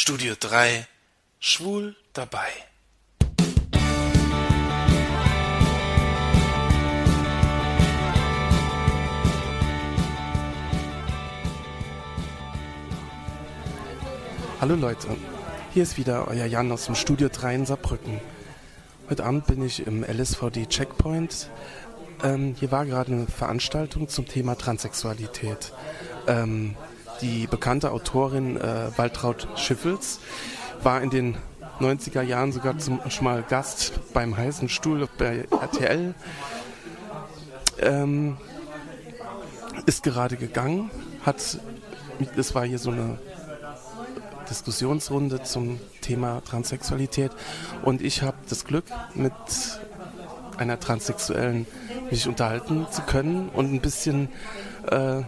Studio 3 Schwul dabei. Hallo Leute, hier ist wieder euer Jan aus dem Studio 3 in Saarbrücken. Heute Abend bin ich im LSVD Checkpoint. Ähm, hier war gerade eine Veranstaltung zum Thema Transsexualität. Ähm, die bekannte Autorin äh, Waltraud Schiffels war in den 90er Jahren sogar zum, schon mal Gast beim heißen Stuhl bei RTL. Ähm, ist gerade gegangen, hat, es war hier so eine Diskussionsrunde zum Thema Transsexualität und ich habe das Glück, mit einer Transsexuellen mich unterhalten zu können und ein bisschen äh,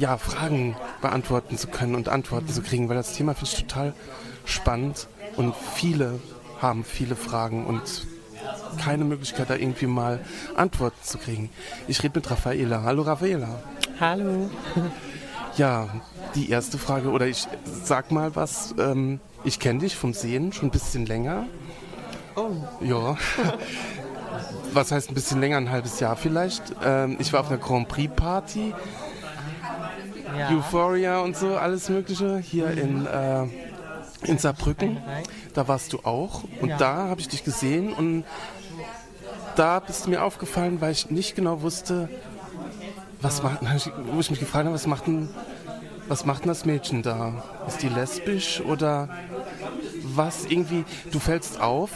ja, Fragen beantworten zu können und Antworten zu kriegen, weil das Thema finde ich total spannend und viele haben viele Fragen und keine Möglichkeit, da irgendwie mal Antworten zu kriegen. Ich rede mit Raffaela. Hallo Raffaela. Hallo. Ja, die erste Frage, oder ich sag mal was. Ähm, ich kenne dich vom Sehen schon ein bisschen länger. Oh. Ja. was heißt ein bisschen länger, ein halbes Jahr vielleicht. Ähm, ich war auf einer Grand Prix Party. Ja. Euphoria und so, alles Mögliche hier in, äh, in Saarbrücken. Da warst du auch und Ja. da habe ich dich gesehen und da bist du mir aufgefallen, weil ich nicht genau wusste, was macht, wo ich mich gefragt habe, was macht denn, was macht denn das Mädchen da? Ist die lesbisch oder was irgendwie, du fällst auf.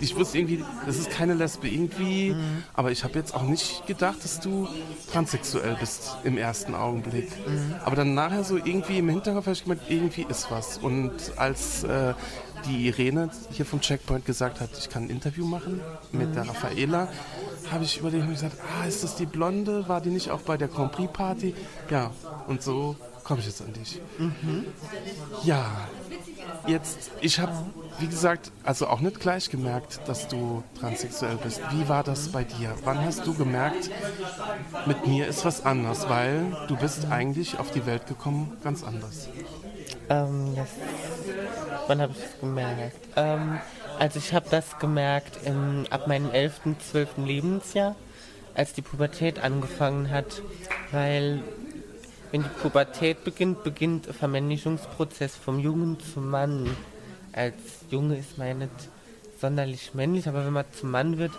Ich wusste irgendwie, das ist keine Lesbe irgendwie, aber ich habe jetzt auch nicht gedacht, dass du transsexuell bist im ersten Augenblick. Aber dann nachher so irgendwie im Hinterkopf habe ich gemerkt, irgendwie ist was. Und als äh, die Irene hier vom Checkpoint gesagt hat, ich kann ein Interview machen mit der Raffaela, habe ich überlegt und gesagt, ah, ist das die Blonde? War die nicht auch bei der Grand Prix Party? Ja, und so komme ich jetzt an dich. Ja, jetzt, ich habe, wie gesagt, also auch nicht gleich gemerkt, dass du transsexuell bist. Wie war das bei dir? Wann hast du gemerkt, mit mir ist was anders? Weil du bist eigentlich auf die Welt gekommen ganz anders. Ähm, das, wann habe ich das gemerkt? Ähm, also ich habe das gemerkt im, ab meinem 11., 12. Lebensjahr, als die Pubertät angefangen hat. Weil wenn die Pubertät beginnt, beginnt ein Vermännlichungsprozess vom Jungen zum Mann. Als Junge ist man ja nicht sonderlich männlich, aber wenn man zum Mann wird,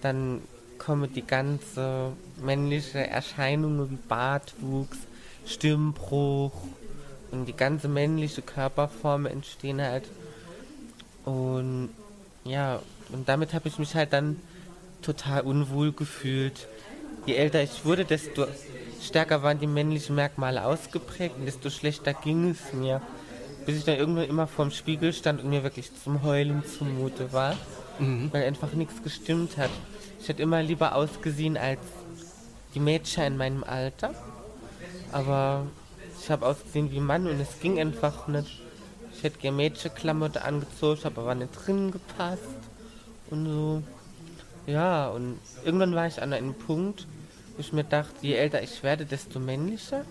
dann kommen die ganze männliche Erscheinungen wie Bartwuchs, Stimmbruch und die ganze männliche Körperform entstehen halt. Und ja, und damit habe ich mich halt dann total unwohl gefühlt. Je älter ich wurde, desto stärker waren die männlichen Merkmale ausgeprägt und desto schlechter ging es mir. Bis ich dann irgendwann immer vorm Spiegel stand und mir wirklich zum Heulen zumute war, weil einfach nichts gestimmt hat. Ich hätte immer lieber ausgesehen als die Mädchen in meinem Alter, aber ich habe ausgesehen wie Mann und es ging einfach nicht. Ich hätte gerne Mädchenklamotte angezogen, habe aber nicht drin gepasst und so. Ja, und irgendwann war ich an einem Punkt, ich mir dachte, je älter ich werde, desto männlicher.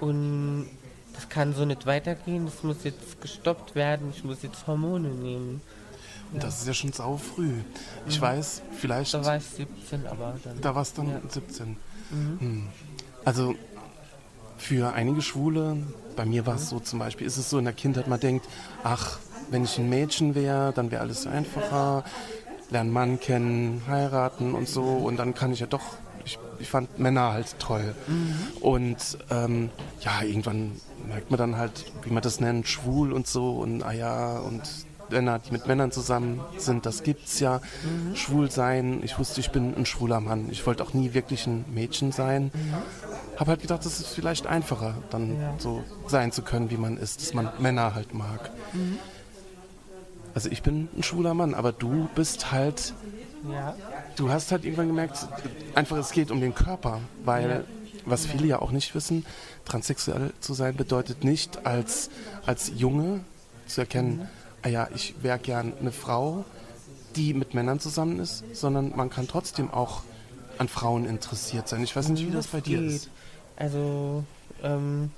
Und das kann so nicht weitergehen, das muss jetzt gestoppt werden, ich muss jetzt Hormone nehmen. Und das ist ja schon sau früh. Ich weiß, vielleicht, Da war ich 17, aber dann. da warst du dann Ja. 17. Hm. Also für einige Schwule, bei mir war es so zum Beispiel, ist es so in der Kindheit, man denkt, ach, wenn ich ein Mädchen wäre, dann wäre alles einfacher, lernen Mann kennen, heiraten und so und dann kann ich ja doch, ich, ich fand Männer halt toll. Und ähm, ja, irgendwann merkt man dann halt, wie man das nennt, schwul und so und ah ja, und Männer, die mit Männern zusammen sind, das gibt's ja. Schwul sein, ich wusste, ich bin ein schwuler Mann. Ich wollte auch nie wirklich ein Mädchen sein. Habe halt gedacht, das ist vielleicht einfacher, dann Ja. so sein zu können, wie man ist, dass man Männer halt mag. Also ich bin ein schwuler Mann, aber du bist halt, Ja. Du hast halt irgendwann gemerkt, einfach es geht um den Körper, weil was viele ja auch nicht wissen, transsexuell zu sein bedeutet nicht als, als Junge zu erkennen, ah ja, ich wäre gern eine Frau, die mit Männern zusammen ist, sondern man kann trotzdem auch an Frauen interessiert sein. Ich weiß nicht, wie das bei dir ist. Also, ähm,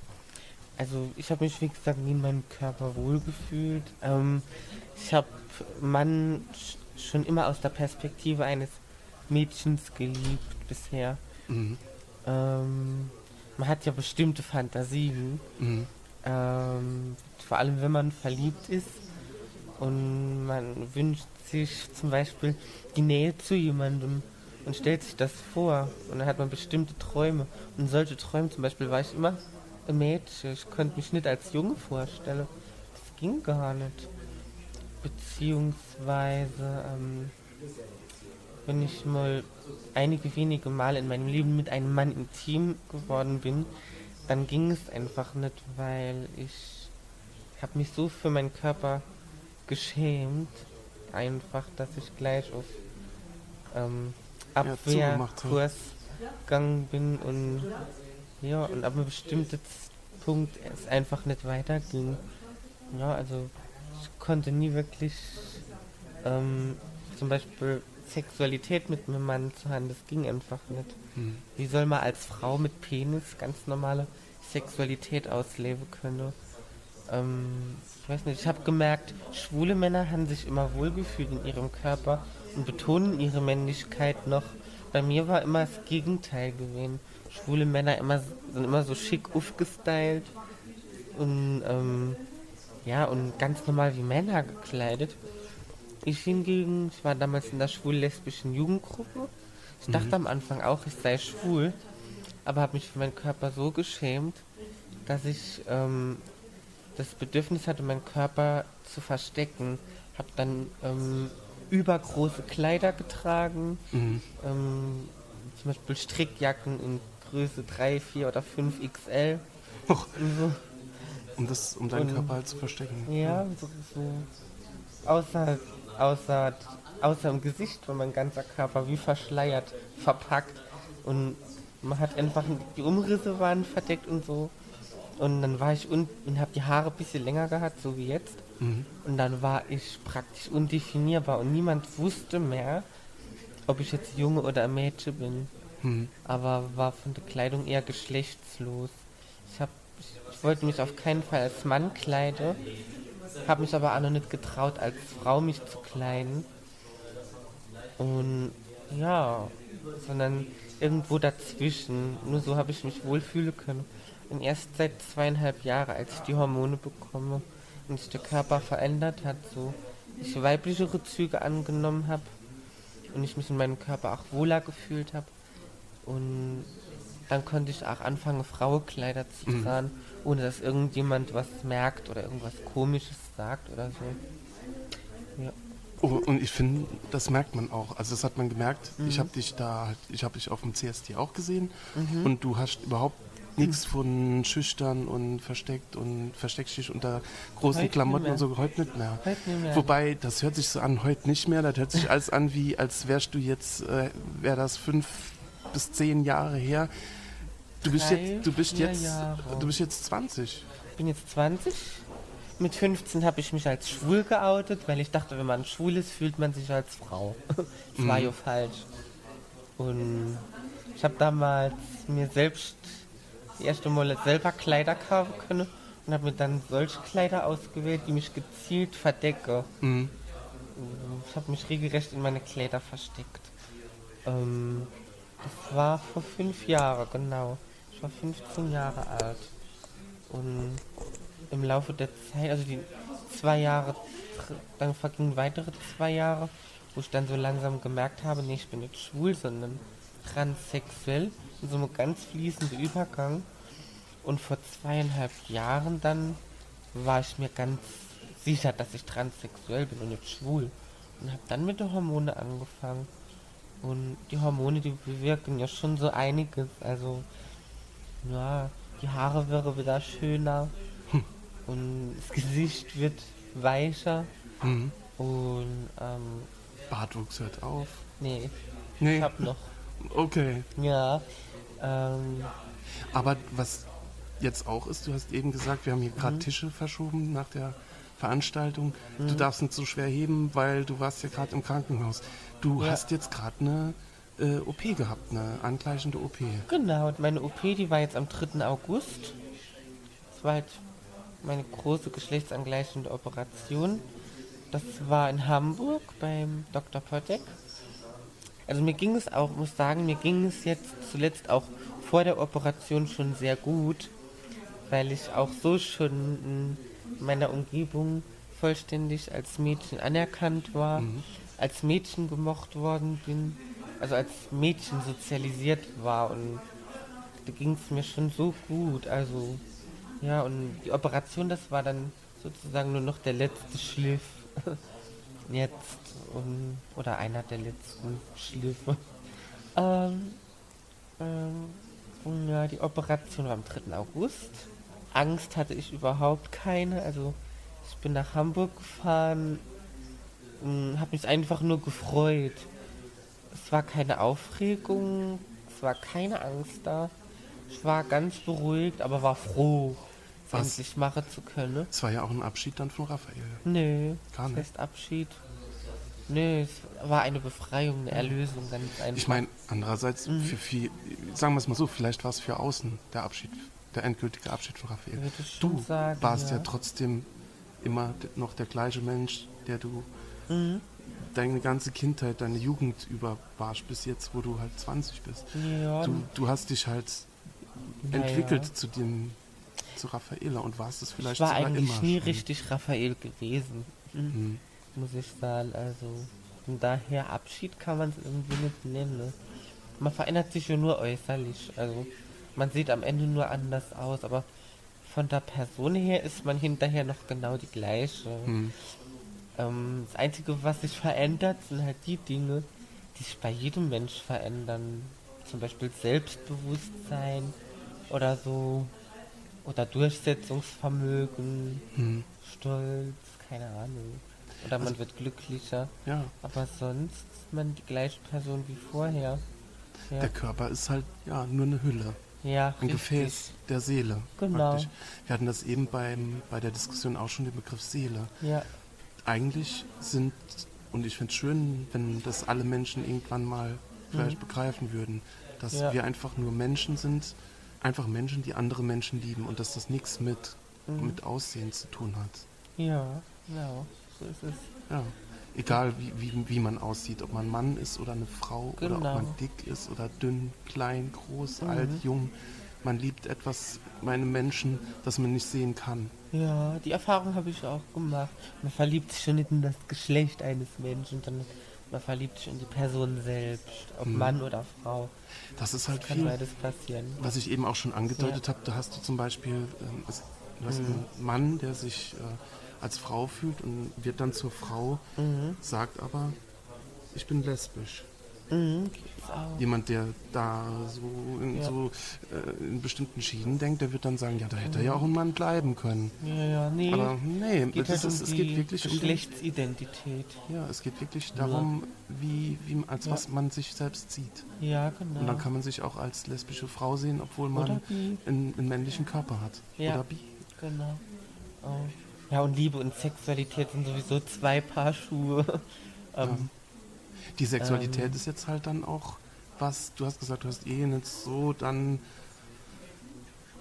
also ich habe mich, wie gesagt, nie in meinem Körper wohlgefühlt. Ähm, ich habe Mann schon immer aus der Perspektive eines Mädchens geliebt bisher. Mhm. Ähm, man hat ja bestimmte Fantasien, Mhm. ähm, vor allem wenn man verliebt ist und man wünscht sich zum Beispiel die Nähe zu jemandem und stellt sich das vor und dann hat man bestimmte Träume und solche Träume zum Beispiel war ich immer ein Mädchen, ich konnte mich nicht als Junge vorstellen, das ging gar nicht. Beziehungsweise, ähm, wenn ich mal einige wenige Male in meinem Leben mit einem Mann intim geworden bin, dann ging es einfach nicht, weil ich habe mich so für meinen Körper geschämt, einfach, dass ich gleich auf ähm. Abwehrkurs gegangen bin und ja, und ab einem bestimmten Punkt es einfach nicht weiterging. Ja, also ich konnte nie wirklich ähm, zum Beispiel Sexualität mit einem Mann zu haben, das ging einfach nicht. Mhm. Wie soll man als Frau mit Penis ganz normale Sexualität ausleben können? Ähm, ich weiß nicht, ich habe gemerkt, schwule Männer haben sich immer wohlgefühlt in ihrem Körper und betonen ihre Männlichkeit noch. Bei mir war immer das Gegenteil gewesen. Schwule Männer immer, sind immer so schick aufgestylt und ähm, ja, und ganz normal wie Männer gekleidet. Ich hingegen, ich war damals in der schwul-lesbischen Jugendgruppe. Ich dachte am Anfang auch, ich sei schwul, aber habe mich für meinen Körper so geschämt, dass ich ähm, das Bedürfnis hatte, meinen Körper zu verstecken. Habe dann ähm, übergroße Kleider getragen, Mhm. ähm, zum Beispiel Strickjacken in Größe 3, 4 oder 5 XL. Und so. Um, das, um deinen Und- Körper halt zu verstecken. Ja, so, so außer, außer, außer im Gesicht war mein ganzer Körper wie verschleiert, verpackt und man hat einfach die Umrisse waren verdeckt und so. Und dann war ich unten und habe die Haare ein bisschen länger gehabt, so wie jetzt. Mhm. Und dann war ich praktisch undefinierbar und niemand wusste mehr, ob ich jetzt Junge oder Mädchen bin. Mhm. Aber war von der Kleidung eher geschlechtslos. Ich, hab, ich, ich wollte mich auf keinen Fall als Mann kleiden, habe mich aber auch noch nicht getraut, als Frau mich zu kleiden. Und ja, sondern irgendwo dazwischen. Nur so habe ich mich wohlfühlen können. Und erst seit zweieinhalb Jahren, als ich die Hormone bekomme und sich der Körper verändert hat, so ich weiblichere Züge angenommen habe und ich mich in meinem Körper auch wohler gefühlt habe. Und dann konnte ich auch anfangen, Frauenkleider zu Mhm. Ohne dass irgendjemand was merkt oder irgendwas Komisches sagt oder so. Ja. Oh, und ich finde, das merkt man auch. Also das hat man gemerkt. Ich Mhm. habe dich da, halt- ich habe dich auf dem CSD auch gesehen und du hast überhaupt nichts von schüchtern und versteckt und versteckst dich unter großen Heute Klamotten und so heute nicht mehr. Heute nicht mehr. Wobei, das hört sich so an, heute nicht mehr. Das hört sich alles an, wie als wärst du jetzt, äh, wäre das fünf bis zehn Jahre her. Du bist jetzt, du bist jetzt, Jahre. du bist jetzt 20. Ich bin jetzt 20. Mit 15 habe ich mich als schwul geoutet, weil ich dachte, wenn man schwul ist, fühlt man sich als Frau. Das war Mhm. ja falsch. Und ich habe damals mir selbst die erste Mal selber Kleider kaufen können und habe mir dann solche Kleider ausgewählt, die mich gezielt verdecken. Mhm. Ich habe mich regelrecht in meine Kleider versteckt. Ähm, das war vor fünf Jahren, genau. Ich war 15 Jahre alt. Und im Laufe der Zeit, also die zwei Jahre, dann vergingen weitere zwei Jahre, wo ich dann so langsam gemerkt habe, nee, ich bin nicht schwul, sondern transsexuell. In so einem ganz fließenden Übergang. Und vor zweieinhalb Jahren dann war ich mir ganz sicher, dass ich transsexuell bin und nicht schwul. Und habe dann mit den Hormone angefangen. Und die Hormone, die bewirken ja schon so einiges. Also, ja, die Haare wäre wieder schöner. Und das Gesicht wird weicher. Mhm. Und, ähm, Bartwuchs hört auf. nee, Nee, ich hab noch. okay. Ja, ähm, Aber was jetzt auch ist, du hast eben gesagt, wir haben hier Mhm. gerade Tische verschoben nach der Veranstaltung. Du darfst nicht so schwer heben, weil du warst ja gerade im Krankenhaus. Du Ja. hast jetzt gerade eine äh, OP gehabt, eine angleichende OP. genau. Und meine OP, die war jetzt am 3. August. Das war halt meine große geschlechtsangleichende Operation. Das war in Hamburg beim Dr. Potek. Also mir ging es auch, muss sagen, mir ging es jetzt zuletzt auch vor der Operation schon sehr gut, weil ich auch so schon in meiner Umgebung vollständig als Mädchen anerkannt war, mhm. als Mädchen gemocht worden bin, also als Mädchen sozialisiert war und da ging es mir schon so gut. Also ja, und die Operation, das war dann sozusagen nur noch der letzte Schliff. Jetzt, um, oder einer der letzten Schliffe. Ähm, ähm, ja, die Operation war am 3. August. Angst hatte ich überhaupt keine. Also ich bin nach Hamburg gefahren und habe mich einfach nur gefreut. Es war keine Aufregung, es war keine Angst da. Ich war ganz beruhigt, aber war froh, Was? endlich machen zu können. Es war ja auch ein Abschied dann von Raphael. Nö, Gar nicht. Fest Abschied. Nö, es war eine Befreiung, eine Erlösung, ganz einfach. Ich meine, andererseits, mhm. für viel, sagen wir es mal so, vielleicht war es für außen der Abschied, der endgültige Abschied von Raphael. Du sagen, warst ja. ja. trotzdem immer noch der gleiche Mensch, der du mhm. Deine ganze Kindheit, deine Jugend über warst, bis jetzt, wo du halt 20 bist. Ja. Du, du hast dich halt naja. entwickelt zu dem zu Raffaela und warst es vielleicht ich war eigentlich immer nie schon. richtig Raphael gewesen, mhm. muss ich sagen. Also von daher Abschied kann man es irgendwie nicht nennen. Ne? Man verändert sich ja nur äußerlich. Also man sieht am Ende nur anders aus, aber von der Person her ist man hinterher noch genau die gleiche. Mhm. Ähm, das Einzige, was sich verändert, sind halt die Dinge, die sich bei jedem Mensch verändern. Zum Beispiel Selbstbewusstsein, oder so. Oder Durchsetzungsvermögen, hm. Stolz, keine Ahnung. Oder man also, wird glücklicher. Ja. Aber sonst ist man die gleiche Person wie vorher. Ja. Der Körper ist halt ja nur eine Hülle. Ja, ein richtig. Gefäß der Seele. Genau. Praktisch. Wir hatten das eben beim, bei der Diskussion auch schon den Begriff Seele. Ja. Eigentlich sind, und ich finde es schön, wenn das alle Menschen irgendwann mal vielleicht mhm. begreifen würden, dass ja. wir einfach nur Menschen sind, einfach Menschen, die andere Menschen lieben und dass das nichts mit, mhm. mit Aussehen zu tun hat. Ja, genau, so ist es. Ja. Egal wie, wie, wie man aussieht, ob man Mann ist oder eine Frau genau. oder ob man genau. dick ist oder dünn, klein, groß, mhm. alt, jung. Man liebt etwas, meine Menschen, das man nicht sehen kann. Ja, die Erfahrung habe ich auch gemacht. Man verliebt sich schon nicht in das Geschlecht eines Menschen, sondern man verliebt sich in die Person selbst, ob hm. Mann oder Frau. Das ist halt das viel, beides passieren. Was ich eben auch schon angedeutet ja. habe, da hast du zum Beispiel ähm, du hast hm. einen Mann, der sich äh, als Frau fühlt und wird dann zur Frau, mhm. sagt aber, ich bin lesbisch. Mhm, Jemand, der da so in, ja. so, äh, in bestimmten Schienen denkt, der wird dann sagen, ja, da hätte mhm. er ja auch ein Mann bleiben können. Ja, ja, nee. Aber nee, es geht, halt um es geht wirklich Geschlechtsidentität. Um, ja, es geht wirklich darum, ja. wie, wie, als ja. was man sich selbst sieht. Ja, genau. Und dann kann man sich auch als lesbische Frau sehen, obwohl man einen, einen, männlichen Körper hat. Ja, Oder bi. Genau. Oh. Ja, und Liebe und Sexualität sind sowieso zwei Paar Schuhe. ähm, die Sexualität ähm, ist jetzt halt dann auch was, du hast gesagt, du hast eh nicht so dann,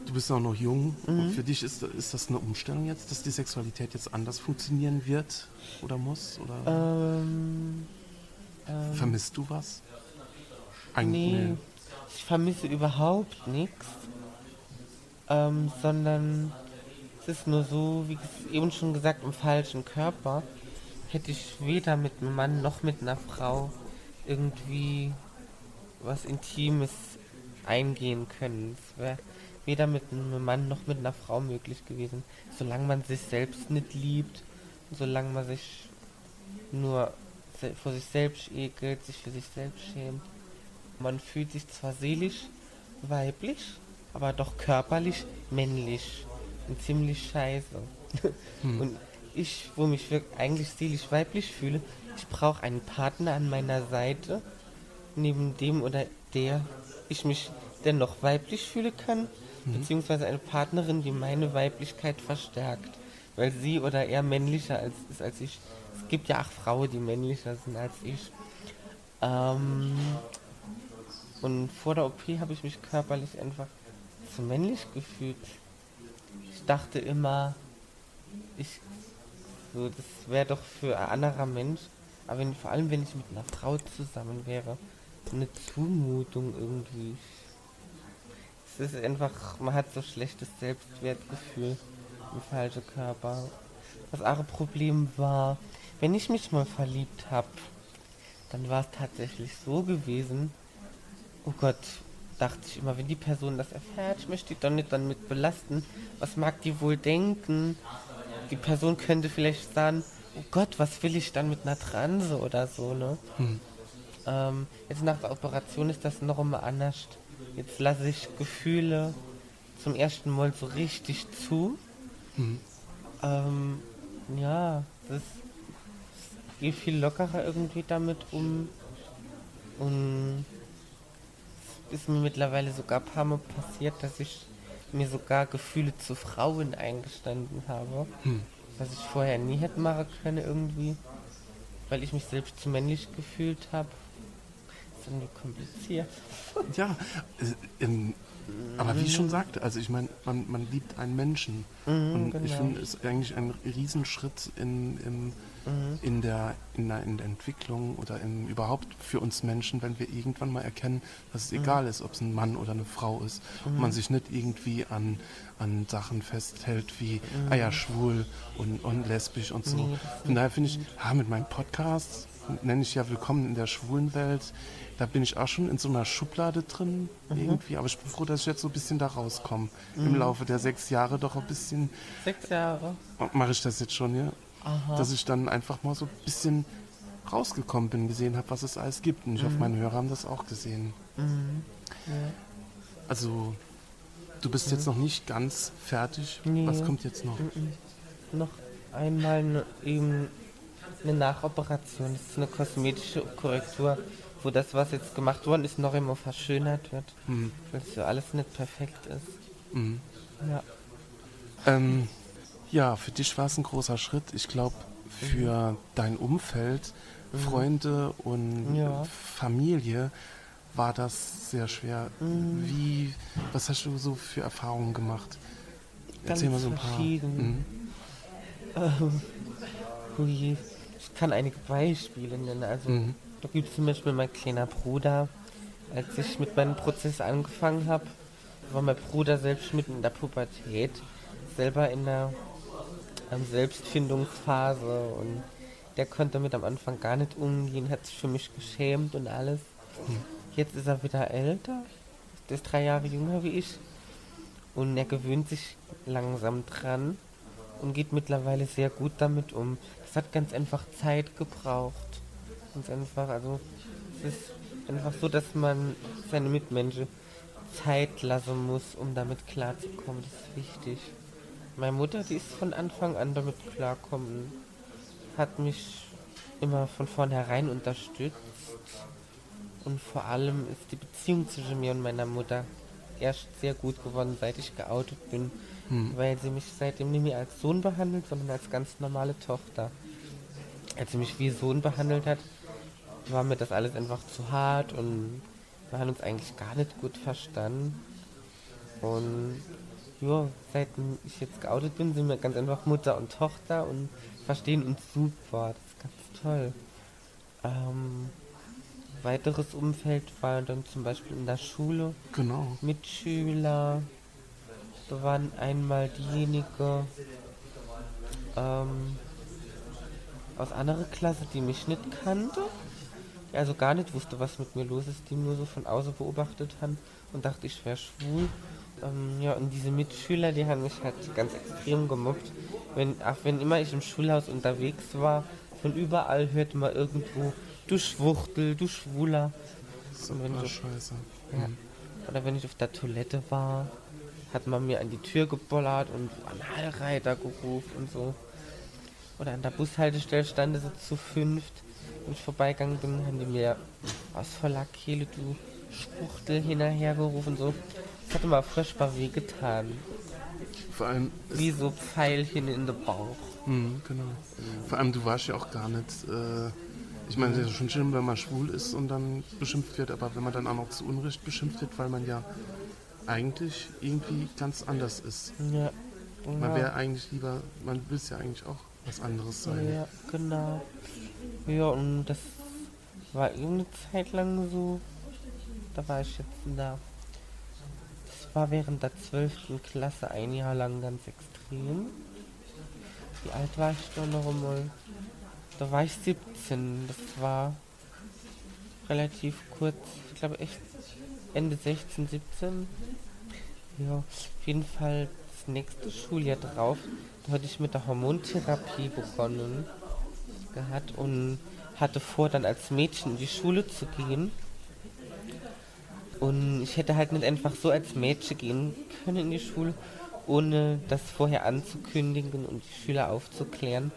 du bist auch noch jung mhm. und für dich ist, ist das eine Umstellung jetzt, dass die Sexualität jetzt anders funktionieren wird oder muss? Oder ähm, ähm, vermisst du was? Eigentlich nee, nee. ich vermisse überhaupt nichts, ähm, sondern es ist nur so, wie eben schon gesagt, im falschen Körper hätte ich weder mit einem Mann noch mit einer Frau irgendwie was Intimes eingehen können. Es wäre weder mit einem Mann noch mit einer Frau möglich gewesen. Solange man sich selbst nicht liebt, solange man sich nur vor sich selbst ekelt, sich für sich selbst schämt. Man fühlt sich zwar seelisch weiblich, aber doch körperlich männlich und ziemlich scheiße. Hm. Und ich, wo mich eigentlich seelisch weiblich fühle, ich brauche einen Partner an meiner Seite, neben dem oder der ich mich dennoch weiblich fühle kann, mhm. beziehungsweise eine Partnerin, die meine Weiblichkeit verstärkt, weil sie oder er männlicher als, ist als ich. Es gibt ja auch Frauen, die männlicher sind als ich. Ähm, und vor der OP habe ich mich körperlich einfach zu männlich gefühlt dachte immer, ich, so, das wäre doch für ein anderer Mensch, aber wenn, vor allem wenn ich mit einer Frau zusammen wäre, eine Zumutung irgendwie. Es ist einfach, man hat so schlechtes Selbstwertgefühl im falschen Körper. Das andere Problem war, wenn ich mich mal verliebt habe, dann war es tatsächlich so gewesen, oh Gott, dachte ich immer, wenn die Person das erfährt, ich möchte die doch nicht damit belasten. Was mag die wohl denken? Die Person könnte vielleicht sagen, oh Gott, was will ich dann mit einer Transe oder so, ne? Hm. Ähm, jetzt nach der Operation ist das noch immer anders. Jetzt lasse ich Gefühle zum ersten Mal so richtig zu. Hm. Ähm, ja, das ich gehe viel lockerer irgendwie damit um. Und es ist mir mittlerweile sogar ein paar Mal passiert, dass ich mir sogar Gefühle zu Frauen eingestanden habe. Hm. Was ich vorher nie hätte machen können irgendwie. Weil ich mich selbst zu männlich gefühlt habe. ist irgendwie kompliziert. Ja, äh, ähm, aber wie ich schon sagte, also ich meine, man, man liebt einen Menschen. und ich genau. finde, es ist eigentlich ein Riesenschritt in, in, in, der, in, der, in der Entwicklung oder in, überhaupt für uns Menschen, wenn wir irgendwann mal erkennen, dass es egal ist, ob es ein Mann oder eine Frau ist. Und man sich nicht irgendwie an, an Sachen festhält wie, ah ja, schwul und, und lesbisch und so. Von daher finde ich, ja, mit meinem Podcast nenne ich ja Willkommen in der schwulen Welt. Da bin ich auch schon in so einer Schublade drin irgendwie, aber ich bin froh, dass ich jetzt so ein bisschen da rauskomme. Im Laufe der sechs Jahre doch ein bisschen, Sechs Jahre. mache ich das jetzt schon, ja? Aha. Dass ich dann einfach mal so ein bisschen rausgekommen bin, gesehen habe, was es alles gibt. Und ich hoffe, meine Hörer haben das auch gesehen. Also, du bist jetzt noch nicht ganz fertig. Nee. Was kommt jetzt noch? noch einmal ne, eben eine Nachoperation. Das ist eine kosmetische Korrektur, wo das, was jetzt gemacht worden ist, noch immer verschönert wird. Mhm. Weil es so alles nicht perfekt ist. Mhm. Ja. Ähm, ja, für dich war es ein großer Schritt. Ich glaube, für dein Umfeld, Freunde und Ja. Familie war das sehr schwer. Wie, was hast du so für Erfahrungen gemacht? Erzähl mal Ganz so ein paar. Mhm. Hui. Ich kann einige Beispiele nennen. Also, Mhm. da gibt es zum Beispiel mein kleiner Bruder. Als ich mit meinem Prozess angefangen habe, war mein Bruder selbst mitten in der Pubertät, selber in der ähm, Selbstfindungsphase und der konnte damit am Anfang gar nicht umgehen, hat sich für mich geschämt und alles. Jetzt ist er wieder älter, ist drei Jahre jünger wie ich und er gewöhnt sich langsam dran und geht mittlerweile sehr gut damit um. Es hat ganz einfach Zeit gebraucht. Ganz einfach, also es ist einfach so, dass man seine Mitmenschen Zeit lassen muss, um damit klarzukommen. Das ist wichtig. Meine Mutter, die ist von Anfang an damit klarkommen, hat mich immer von vornherein unterstützt. Und vor allem ist die Beziehung zwischen mir und meiner Mutter erst sehr gut geworden, seit ich geoutet bin, weil sie mich seitdem nicht mehr als Sohn behandelt, sondern als ganz normale Tochter. Als sie mich wie Sohn behandelt hat, war mir das alles einfach zu hart und wir haben uns eigentlich gar nicht gut verstanden. Und ja, seit ich jetzt geoutet bin, sind wir ganz einfach Mutter und Tochter und verstehen uns super. Das ist ganz toll. Ähm, weiteres Umfeld war dann zum Beispiel in der Schule. Genau. Mitschüler. Waren einmal diejenigen ähm, aus anderer Klasse, die mich nicht kannte, die also gar nicht wusste, was mit mir los ist, die nur so von außen beobachtet haben und dachte, ich wäre schwul. Ähm, ja, und diese Mitschüler, die haben mich halt ganz extrem gemobbt. Wenn, auch wenn immer ich im Schulhaus unterwegs war, von überall hörte man irgendwo, du Schwuchtel, du Schwuler. So, wenn du- scheiße. ja. Mhm. Oder wenn ich auf der Toilette war, hat man mir an die Tür gebollert und an Heilreiter gerufen und so. Oder an der Bushaltestelle standen sie zu fünft. Wenn ich vorbeigegangen bin, haben die mir aus voller Kehle, du Schwuchtel, hinterhergerufen. So. Das hat immer furchtbar wehgetan. Vor allem, Wie so Pfeilchen in den Bauch. Mhm, genau. Vor allem, du warst ja auch gar nicht. Äh, ich meine, es ist schon schlimm, wenn man schwul ist und dann beschimpft wird, aber wenn man dann auch noch zu Unrecht beschimpft wird, weil man ja eigentlich irgendwie ganz anders ist. Ja. Man wäre eigentlich lieber, man will ja eigentlich auch was anderes sein. Ja, genau. Ja, und das war irgendeine Zeit lang so. Da war ich jetzt da. Das war während der 12. Klasse ein Jahr lang ganz extrem. Wie alt war ich da noch einmal? Da war ich 17. Das war relativ kurz. Ich glaube echt Ende 16, 17. Ja, auf jeden Fall das nächste Schuljahr drauf, da hatte ich mit der Hormontherapie begonnen gehabt und hatte vor, dann als Mädchen in die Schule zu gehen. Und ich hätte halt nicht einfach so als Mädchen gehen können in die Schule, ohne das vorher anzukündigen und die Schüler aufzuklären,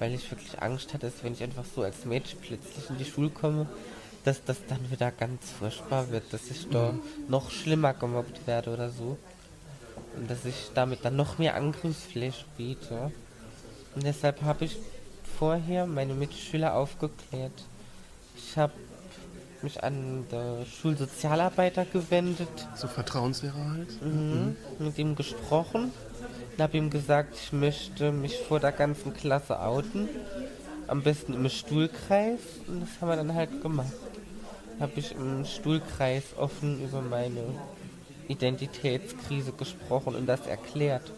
weil ich wirklich Angst hatte, dass wenn ich einfach so als Mädchen plötzlich in die Schule komme, dass das dann wieder ganz furchtbar wird, dass ich da noch schlimmer gemobbt werde oder so. Und dass ich damit dann noch mehr Angriffsfläche biete. Und deshalb habe ich vorher meine Mitschüler aufgeklärt. Ich habe mich an den Schulsozialarbeiter gewendet, So Vertrauenslehrer halt. mhm. mit ihm gesprochen und habe ihm gesagt, ich möchte mich vor der ganzen Klasse outen. Am besten im Stuhlkreis. Und das haben wir dann halt gemacht. Habe ich im Stuhlkreis offen über meine Identitätskrise gesprochen und das erklärt.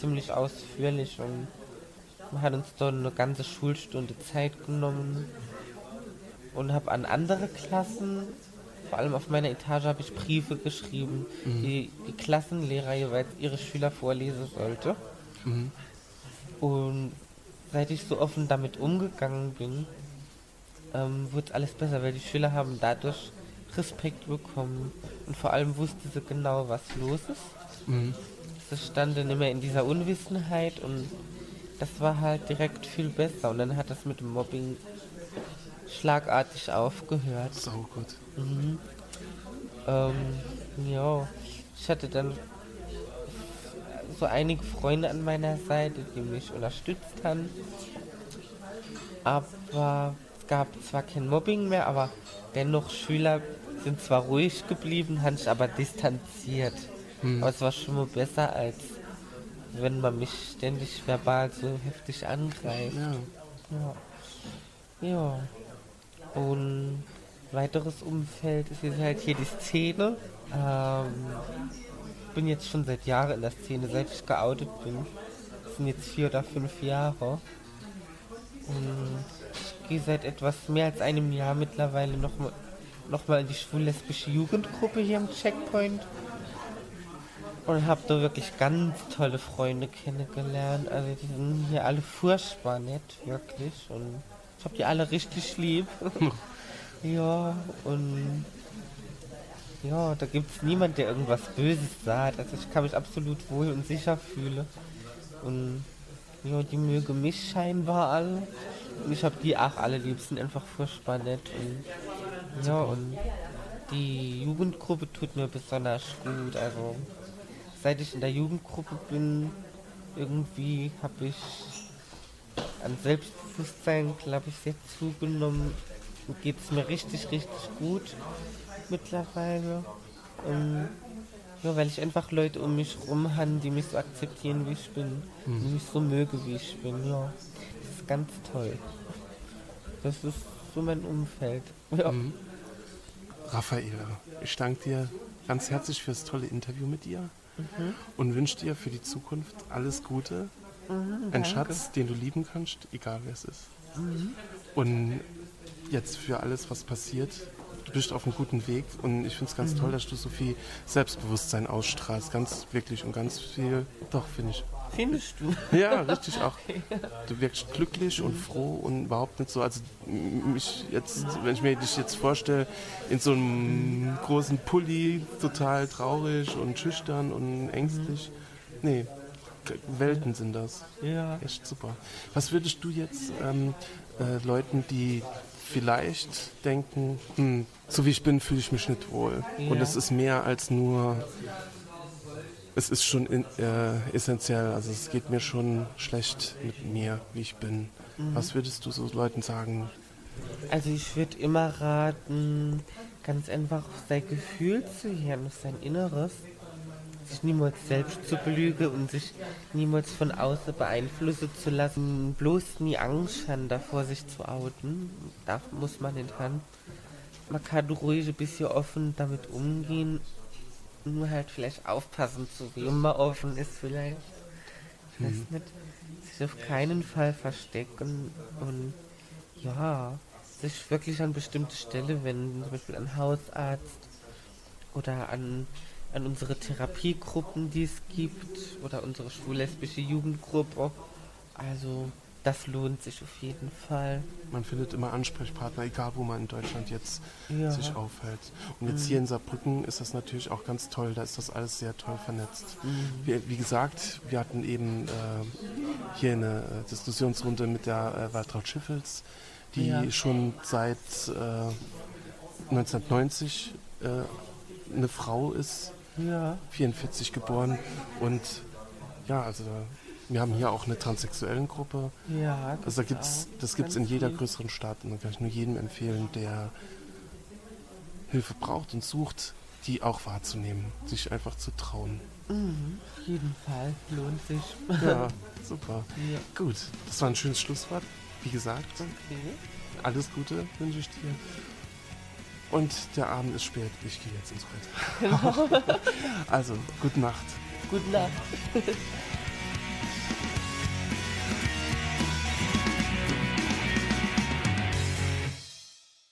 Ziemlich ausführlich und man hat uns dann eine ganze Schulstunde Zeit genommen und habe an andere Klassen, vor allem auf meiner Etage, habe ich Briefe geschrieben, die die Klassenlehrer jeweils ihre Schüler vorlesen sollte. Und seit ich so offen damit umgegangen bin, ähm, wurde alles besser, weil die Schüler haben dadurch Respekt bekommen und vor allem wussten sie genau, was los ist. Mhm. Sie standen immer in dieser Unwissenheit und das war halt direkt viel besser. Und dann hat das mit dem Mobbing schlagartig aufgehört. Sau gut. Ähm, ja, ich hatte dann so einige Freunde an meiner Seite, die mich unterstützt haben. Aber gab zwar kein Mobbing mehr, aber dennoch Schüler sind zwar ruhig geblieben, haben sich aber distanziert. Aber es war schon mal besser, als wenn man mich ständig verbal so heftig angreift. Ja. Ja. Ja. Und weiteres Umfeld ist jetzt halt hier die Szene. Ähm, bin jetzt schon seit Jahren in der Szene, seit ich geoutet bin. Das sind jetzt vier oder fünf Jahre. Und ich gehe seit etwas mehr als einem Jahr mittlerweile nochmal noch mal in die schwul-lesbische Jugendgruppe hier im Checkpoint. Und habe da wirklich ganz tolle Freunde kennengelernt. Also die sind hier alle furchtbar nett, wirklich. Und ich habe die alle richtig lieb. ja, und ja, da gibt es niemand, der irgendwas Böses sagt. Also ich kann mich absolut wohl und sicher fühlen. Und ja, die mögen mich scheinbar alle. Und ich habe die auch alle lieb, sind einfach furchtbar nett. Und, ja, und die Jugendgruppe tut mir besonders gut. Also seit ich in der Jugendgruppe bin, irgendwie habe ich an Selbstbewusstsein, glaube ich, sehr zugenommen. Geht es mir richtig, richtig gut mittlerweile. Und, ja, weil ich einfach Leute um mich rum habe, die mich so akzeptieren, wie ich bin. Die mich so möge, wie ich bin. Ja, das ist ganz toll. Das ist so mein Umfeld. Ja. Raffaele, ich danke dir ganz herzlich für das tolle Interview mit dir und wünsche dir für die Zukunft alles Gute. Ein Schatz, den du lieben kannst, egal wer es ist. Und jetzt für alles, was passiert, du bist auf einem guten Weg und ich finde es ganz toll, dass du so viel Selbstbewusstsein ausstrahlst, ganz wirklich und ganz viel, doch finde ich. Findest du? Ja, richtig auch. Du wirkst glücklich und froh und überhaupt nicht so, also mich jetzt, wenn ich mir dich jetzt vorstelle, in so einem großen Pulli, total traurig und schüchtern und ängstlich. Nee, Welten sind das. Ja. Echt super. Was würdest du jetzt ähm, äh, Leuten, die vielleicht denken, hm, so wie ich bin, fühle ich mich nicht wohl. Und Ja. es ist mehr als nur, es ist schon in, äh, essentiell. Also es geht mir schon schlecht mit mir, wie ich bin. Was würdest du so Leuten sagen? Also ich würde immer raten, ganz einfach auf sein Gefühl zu hören, auf sein Inneres. Sich niemals selbst zu belügen und sich niemals von außen beeinflussen zu lassen. Bloß nie Angst haben, davor sich zu outen. Da muss man nicht haben. Man kann ruhig ein bisschen offen damit umgehen. Nur halt vielleicht aufpassen, zu wem man offen ist vielleicht. Ich weiß nicht. Sich auf keinen Fall verstecken und ja, sich wirklich an bestimmte Stelle wenden, zum Beispiel an Hausarzt oder an, an unsere Therapiegruppen, die es gibt, oder unsere schwul-lesbische Jugendgruppe. Also das lohnt sich auf jeden Fall. Man findet immer Ansprechpartner, egal wo man in Deutschland jetzt Ja. sich aufhält. Und jetzt hier in Saarbrücken ist das natürlich auch ganz toll, da ist das alles sehr toll vernetzt. Wie, wie gesagt, wir hatten eben äh, hier eine äh, Diskussionsrunde mit der äh, Waltraud Schiffels, die Ja. schon seit äh, 1990 äh, eine Frau ist, Ja. 44 geboren und ja, also wir haben hier auch eine transsexuellen Gruppe. Ja, Also da gibt's, das gibt es in jeder größeren Stadt und da kann ich nur jedem empfehlen, der Hilfe braucht und sucht, die auch wahrzunehmen, sich einfach zu trauen. Mhm, auf jeden Fall lohnt sich. Ja, super. Ja. Gut, das war ein schönes Schlusswort. Wie gesagt, Okay. alles Gute wünsche ich dir. Und der Abend ist spät, ich gehe jetzt ins Bett. also, gute Nacht. Gute Nacht.